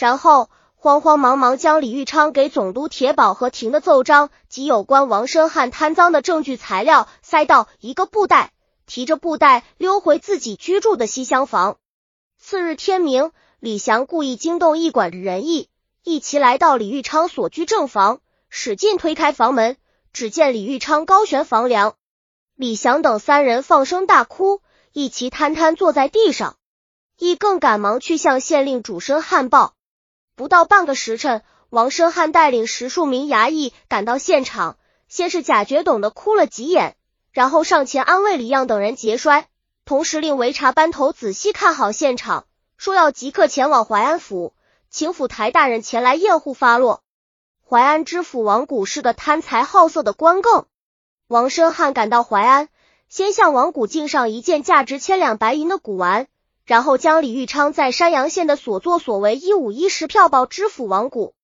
然后慌慌忙忙将李玉昌给总督铁保和廷的奏章及有关王申汉贪赃的证据材料塞到一个布袋，提着布袋溜回自己居住的西厢房。次日天明，李祥故意惊动驿馆的人役，一齐来到李玉昌所居正房，使劲推开房门，只见李玉昌高悬房梁，李祥等三人放声大哭，一齐瘫瘫坐在地上。亦更赶忙去向县令主申汉报。不到半个时辰，王申汉带领十数名衙役赶到现场，先是贾觉懂的哭了几眼，然后上前安慰李样等人节衰，同时令维察班头仔细看好现场，说要即刻前往淮安府，请府台大人前来验户发落。淮安知府王谷是个贪财好色的官更。王申汉赶到淮安，先向王谷敬上一件价值千两白银的古玩。然后将李玉昌在山阳县的所作所为一五一十票报知府王谷。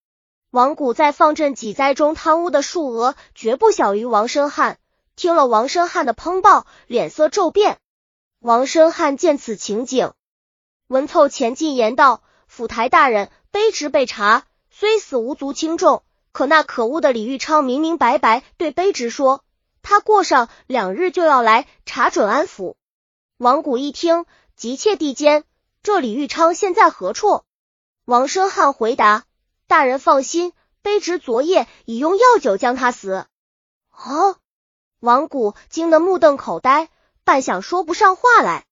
王谷在放赈济灾中贪污的数额绝不小于王生汉。听了王生汉的烹报，脸色骤变。王生汉见此情景，闻凑前进言道：“府台大人，卑职被查，虽死无足轻重，可那可恶的李玉昌明明白白对卑职说，他过上两日就要来查准安府。”王谷一听。急切地间，这李玉昌现在何处？王生汉回答：“大人放心，卑职昨夜已用药酒将他死。”哦，王谷惊得目瞪口呆，半晌说不上话来。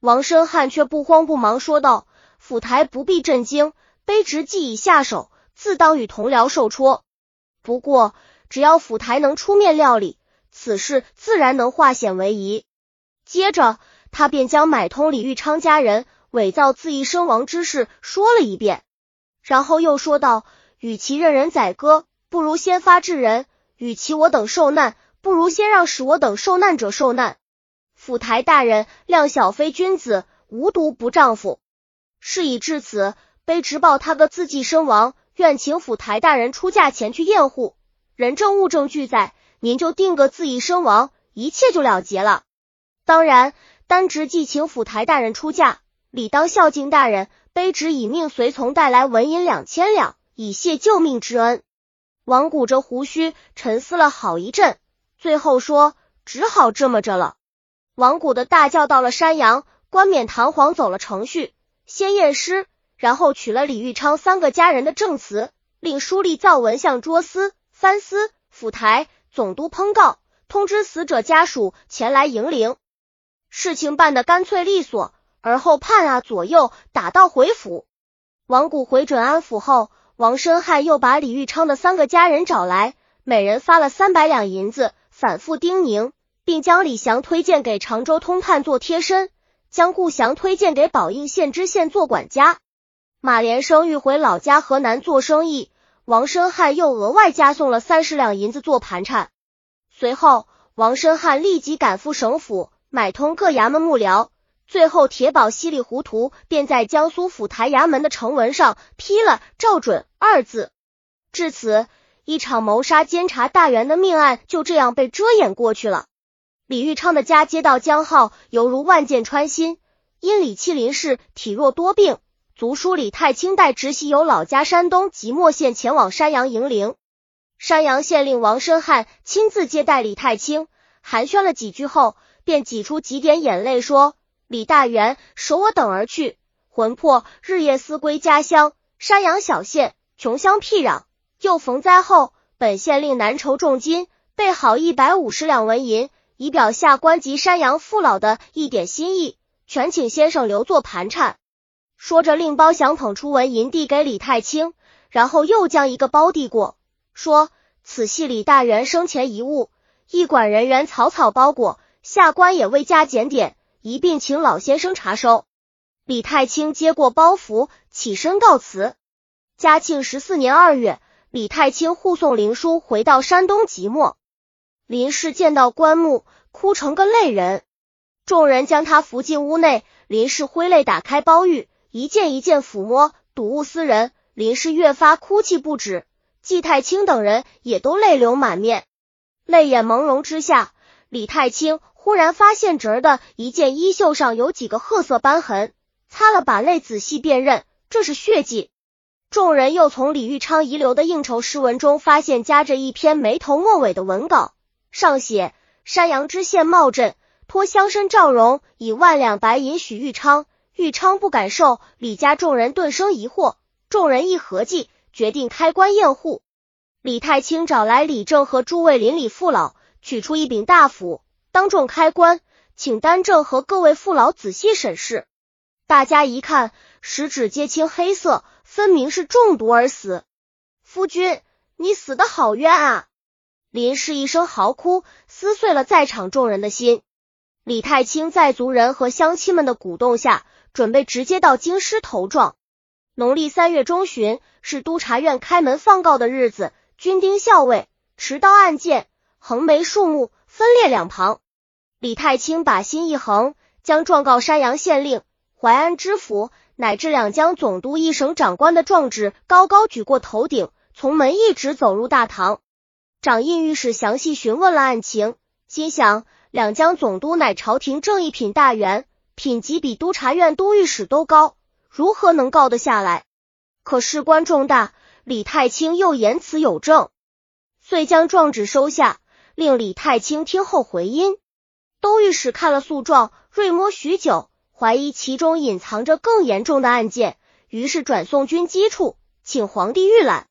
王生汉却不慌不忙说道：“府台不必震惊，卑职既已下手，自当与同僚受戳。不过只要府台能出面料理，此事自然能化险为夷。”接着。他便将买通李玉昌家人伪造自缢身亡之事说了一遍，然后又说道：“与其任人宰割，不如先发制人；与其我等受难，不如先让使我等受难者受难。府台大人量小非君子，无毒不丈夫。事已至此，卑职报他个自缢身亡，愿请府台大人出价前去验户，人证物证俱在，您就定个自缢身亡，一切就了结了。当然。”单职即请府台大人出价，理当孝敬大人。卑职以命随从带来纹银两千两，以谢救命之恩。王谷着胡须沉思了好一阵，最后说：“只好这么着了。”王谷的大轿到了山阳，冠冕堂皇走了程序，先验尸，然后取了李玉昌三个家人的证词，令书立造文向捉司、藩司、府台、总督烹告，通知死者家属前来迎灵。事情办得干脆利索，而后判啊左右打道回府。王谷回准安府后，王申汉又把李玉昌的三个家人找来，每人发了三百两银子，反复叮咛，并将李祥推荐给常州通判做贴身，将顾祥推荐给宝应县知县做管家。马连生欲回老家河南做生意，王申汉又额外加送了三十两银子做盘缠。随后，王申汉立即赶赴省府。买通各衙门幕僚，最后铁宝稀里糊涂便在江苏府台衙门的呈文上批了“照准”二字。至此，一场谋杀监察大员的命案就这样被遮掩过去了。李玉昌的家接到江号，犹如万箭穿心。因李麒麟氏体弱多病，族叔李太清带直系由老家山东即墨县前往山阳迎灵。山阳县令王申汉亲自接待李太清，寒暄了几句后。便挤出几点眼泪，说：“李大元守我等而去，魂魄日夜思归家乡。山阳小县穷乡僻壤，又逢灾后，本县令难筹重金，备好一百五十两纹银，以表下官及山阳父老的一点心意，全请先生留作盘缠。”说着，令包祥捧出纹银递给李太清，然后又将一个包递过，说：“此系李大元生前遗物，驿馆人员草草包裹。”下官也未加检点，一并请老先生查收。李太清接过包袱，起身告辞。嘉庆十四年二月，李太清护送林叔回到山东即墨。林氏见到棺木，哭成个泪人。众人将他扶进屋内，林氏挥泪打开包玉，一件一件抚摸，睹物思人。林氏越发哭泣不止，季太清等人也都泪流满面。泪眼朦胧之下，李太清。忽然发现侄儿的一件衣袖上有几个褐色斑痕，擦了把泪，仔细辨认，这是血迹。众人又从李玉昌遗留的应酬诗文中发现夹着一篇没头末尾的文稿，上写山阳知县茂镇托乡绅赵荣以万两白银许玉昌，玉昌不敢受。李家众人顿生疑惑，众人一合计，决定开棺验户。李太清找来李正和诸位邻里父老，取出一柄大斧，当众开棺，请丹正和各位父老仔细审视。大家一看，食指皆青黑色。分明是中毒而死，夫君，你死的好冤啊！林氏一声嚎哭，撕碎了在场众人的心。李太清在族人和乡亲们的鼓动下，准备直接到京师投状。农历三月中旬是督察院开门放告的日子，军丁校尉持刀按剑，横眉竖目，分列两旁。李太清把心一横，将状告山阳县令、淮安知府。乃至两江总督一省长官的状纸高高举过头顶，从门一直走入大堂。掌印御史详细询问了案情，心想两江总督乃朝廷正一品大员，品级比督察院都御史都高，如何能告得下来？可事关重大，李太清又言辞有证，遂将状纸收下，令李太清听候回音。都御史看了诉状，锐摸许久。怀疑其中隐藏着更严重的案件，于是转送军机处，请皇帝预览。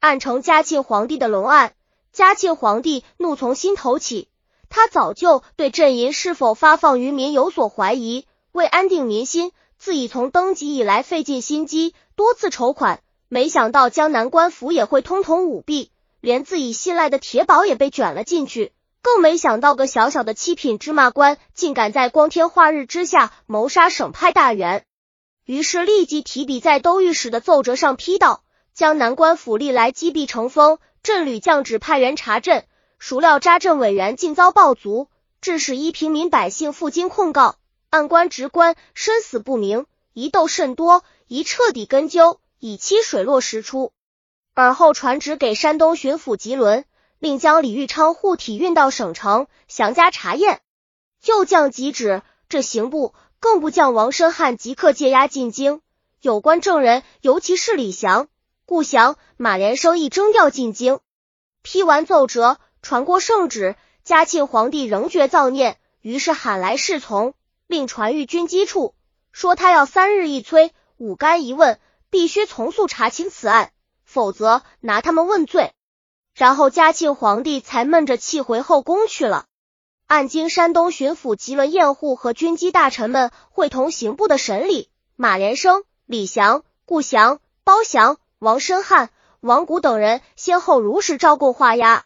案成嘉庆皇帝的龙案，嘉庆皇帝怒从心头起，他早就对镇银是否发放于民有所怀疑，为安定民心，自已从登基以来费尽心机，多次筹款，没想到江南官府也会通通舞弊，连自己信赖的铁宝也被卷了进去。更没想到，个小小的七品芝麻官，竟敢在光天化日之下谋杀省派大员。于是立即提笔在都御史的奏折上批道：江南官府历来积弊成风，镇旅降旨派员查镇，孰料扎镇委员竟遭暴卒，致使一平民百姓赴京控告，案官职官生死不明，疑窦甚多，宜彻底根究，以期水落石出。而后传旨给山东巡抚吉伦。并将李玉昌护体运到省城详加查验，又降急旨，这刑部更不将王申汉即刻借押进京。有关证人，尤其是李祥、顾祥、马连生，亦征调进京。批完奏折，传过圣旨，嘉庆皇帝仍觉造孽，于是喊来侍从，令传谕军机处，说他要三日一催，五干一问，必须从速查清此案，否则拿他们问罪。然后嘉庆皇帝才闷着气回后宫去了。按经山东巡抚吉伦验户和军机大臣们会同刑部的审理，马连生、李祥、顾祥、包祥、王申汉、王谷等人先后如实招供画押。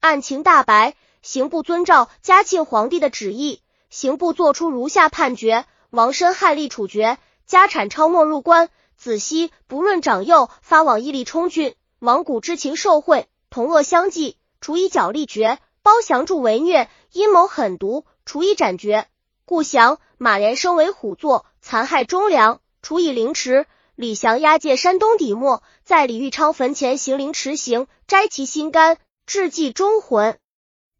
案情大白，刑部遵照嘉庆皇帝的旨意，刑部作出如下判决：王申汉立处决，家产超没入关，子息不论长幼，发往义利充军。王谷之情受贿。同恶相济，处以脚力决；包祥助为虐，阴谋狠毒，处以斩决。顾祥、马连生为虎作，残害忠良，处以凌迟。李祥押解山东底墨，在李玉昌坟前行凌迟刑，摘其心肝，致祭忠魂。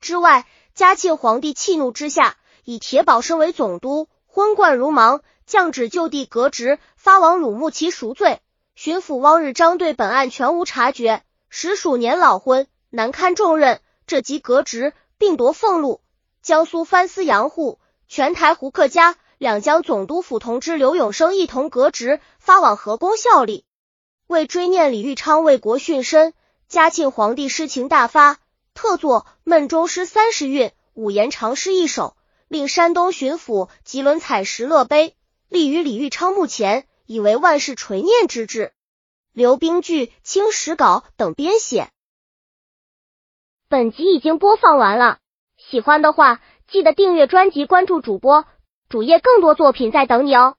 之外，嘉庆皇帝气怒之下，以铁宝升为总督，昏冠如芒，降旨就地革职，发往鲁木齐赎罪。巡抚汪日章对本案全无察觉。实属年老昏，难堪重任，这即革职，并夺俸禄。江苏藩司杨户、全台胡克家、两江总督府同知刘永生一同革职，发往河工效力。为追念李玉昌为国殉身，嘉庆皇帝诗情大发，特作《闷中诗》三十韵，五言长诗一首，令山东巡抚吉伦采石勒碑，立于李玉昌墓前，以为万世垂念之志。刘冰剧、清史稿等编写。本集已经播放完了，喜欢的话记得订阅专辑，关注主播，主页更多作品在等你哦。